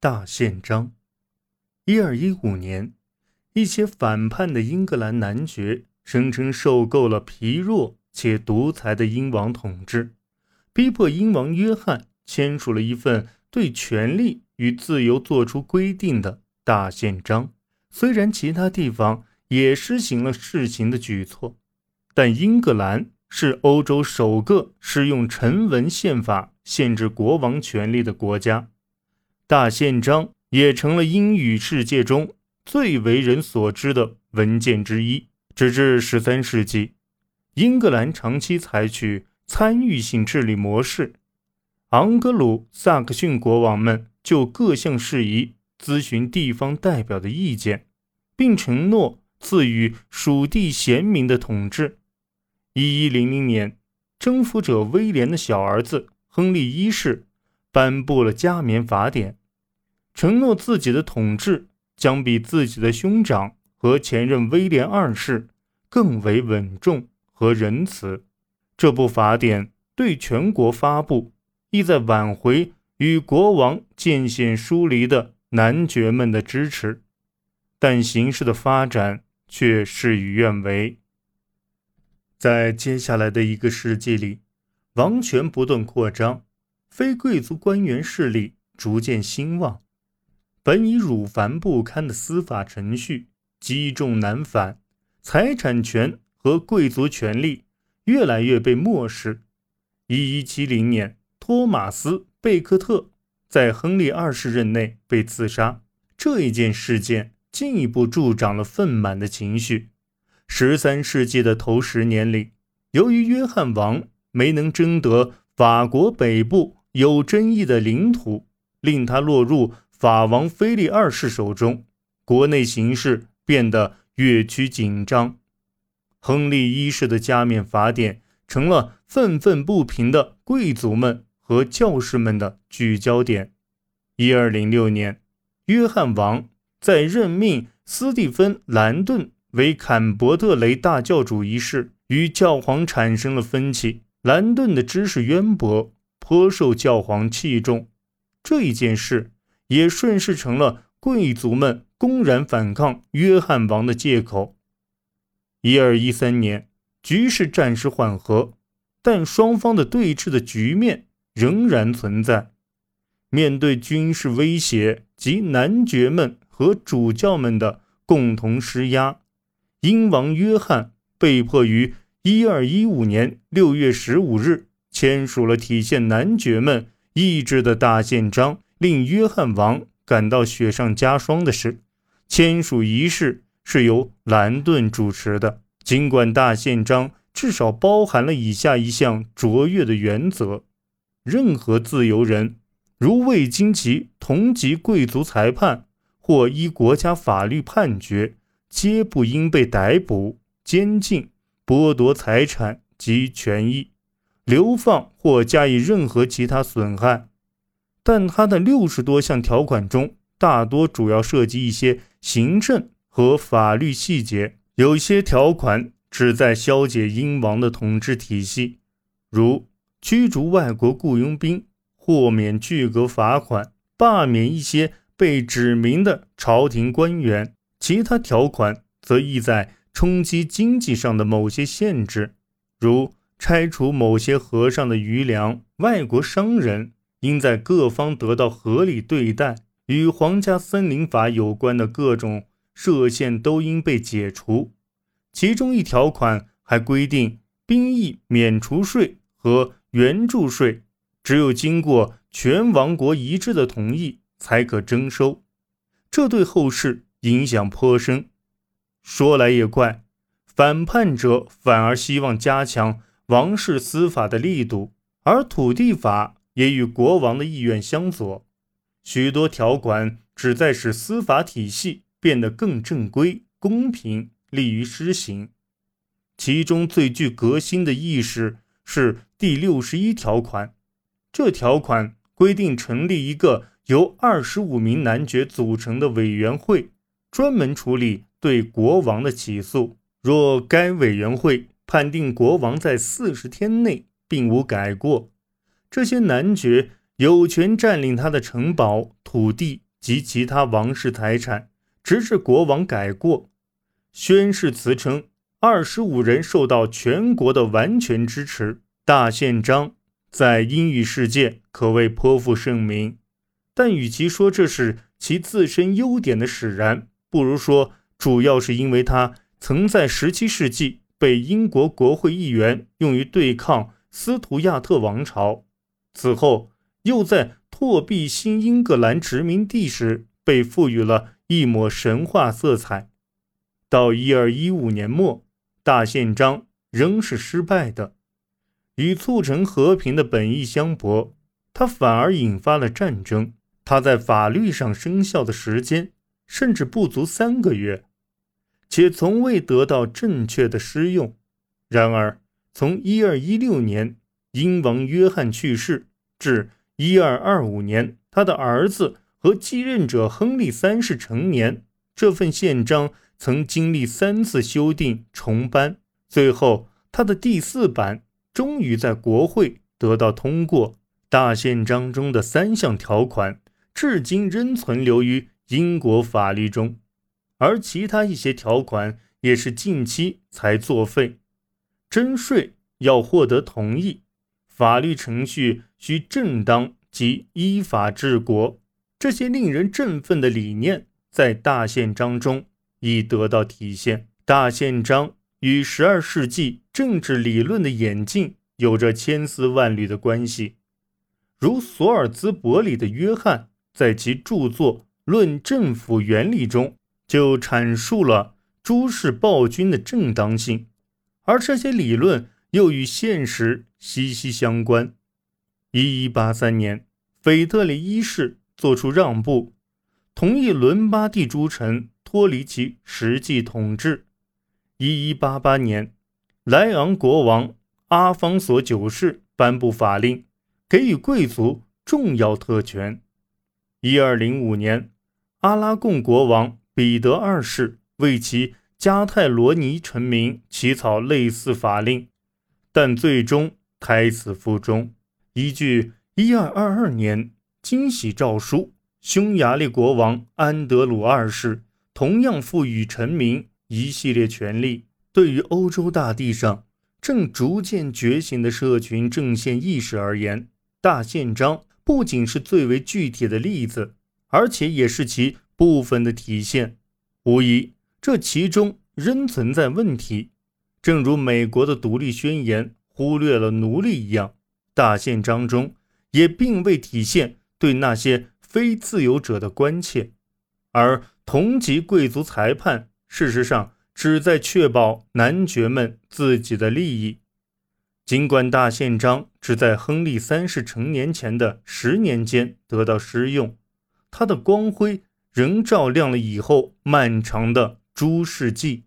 大宪章。一二一五年，一些反叛的英格兰男爵声称受够了疲弱且独裁的英王统治，逼迫英王约翰签署了一份对权力与自由作出规定的大宪章。虽然其他地方也施行了试行的举措，但英格兰是欧洲首个使用成文宪法限制国王权力的国家。大宪章也成了英语世界中最为人所知的文件之一。直至十三世纪，英格兰长期采取参与性治理模式。昂格鲁萨克逊国王们就各项事宜咨询地方代表的意见，并承诺赐予属地贤民的统治。一一零零年，征服者威廉的小儿子亨利一世颁布了加冕法典。承诺自己的统治将比自己的兄长和前任威廉二世更为稳重和仁慈。这部法典对全国发布，意在挽回与国王渐显疏离的男爵们的支持，但形势的发展却事与愿违。在接下来的一个世纪里，王权不断扩张，非贵族官员势力逐渐兴旺。本已辱烦不堪的司法程序积重难返，财产权和贵族权利越来越被漠视。一一七零年，托马斯·贝克特在亨利二世任内被刺杀，这一件事件进一步助长了愤满的情绪。十三世纪的头十年里，由于约翰王没能争得法国北部有争议的领土，令他落入。法王菲利二世手中，国内形势变得越趋紧张。亨利一世的加冕法典成了愤愤不平的贵族们和教士们的聚焦点。一二零六年，约翰王在任命斯蒂芬·兰顿为坎伯特雷大教主一事与教皇产生了分歧。兰顿的知识渊博，颇受教皇器重。这一件事。也顺势成了贵族们公然反抗约翰王的借口。一二一三年，局势暂时缓和，但双方的对峙的局面仍然存在。面对军事威胁及男爵们和主教们的共同施压，英王约翰被迫于一二一五年六月十五日签署了体现男爵们意志的大宪章。令约翰王感到雪上加霜的是，签署仪式是由兰顿主持的。尽管大宪章至少包含了以下一项卓越的原则：任何自由人，如未经其同级贵族裁判或依国家法律判决，皆不应被逮捕、监禁、剥夺财产及权益、流放或加以任何其他损害。但他的六十多项条款中，大多主要涉及一些行政和法律细节，有些条款旨在消解英王的统治体系，如驱逐外国雇佣兵、豁免巨额罚款、罢免一些被指明的朝廷官员；其他条款则意在冲击经济上的某些限制，如拆除某些和尚的余粮、外国商人。应在各方得到合理对待，与皇家森林法有关的各种设限都应被解除。其中一条款还规定，兵役免除税和援助税，只有经过全王国一致的同意才可征收。这对后世影响颇深。说来也怪，反叛者反而希望加强王室司法的力度，而土地法。也与国王的意愿相左，许多条款旨在使司法体系变得更正规、公平，利于施行。其中最具革新的意识是第六十一条款。这条款规定成立一个由二十五名男爵组成的委员会，专门处理对国王的起诉。若该委员会判定国王在四十天内并无改过，这些男爵有权占领他的城堡、土地及其他王室财产，直至国王改过，宣誓词称二十五人受到全国的完全支持。大宪章在英语世界可谓颇负盛名，但与其说这是其自身优点的使然，不如说主要是因为他曾在十七世纪被英国国会议员用于对抗斯图亚特王朝，此后又在拓壁新英格兰殖民地时被赋予了一抹神话色彩。到一二一五年末，大宪章仍是失败的。与促成和平的本意相悖，它反而引发了战争。它在法律上生效的时间甚至不足三个月，且从未得到正确的施用。然而，从1216年英王约翰去世至1225年他的儿子和继任者亨利三世成年，这份宪章曾经历三次修订重颁，最后他的第四版。终于在国会得到通过。大宪章中的三项条款至今仍存留于英国法律中，而其他一些条款也是近期才作废。征税要获得同意，法律程序需正当及依法治国。这些令人振奋的理念在大宪章中已得到体现。大宪章。与十二世纪政治理论的演进有着千丝万缕的关系。如索尔兹伯里的约翰在其著作《论政府原理》中就阐述了诸事暴君的正当性，而这些理论又与现实息息相关。一一八三年，腓特烈一世作出让步，同意伦巴第诸臣脱离其实际统治。一一八八年，莱昂国王阿方索九世颁布法令，给予贵族重要特权。一二零五年，阿拉贡国王彼得二世为其加泰罗尼臣民起草类似法令，但最终胎死腹中。依据一二二二年惊喜诏书，匈牙利国王安德鲁二世同样赋予臣民。一系列权利对于欧洲大地上正逐渐觉醒的社群正线意识而言，大宪章不仅是最为具体的例子，而且也是其部分的体现。无疑，这其中仍存在问题。正如美国的独立宣言忽略了奴隶一样，大宪章中也并未体现对那些非自由者的关切，而同级贵族裁判。事实上，旨在确保男爵们自己的利益。尽管大宪章只在亨利三世成年前的十年间得到施用，它的光辉仍照亮了以后漫长的诸世纪。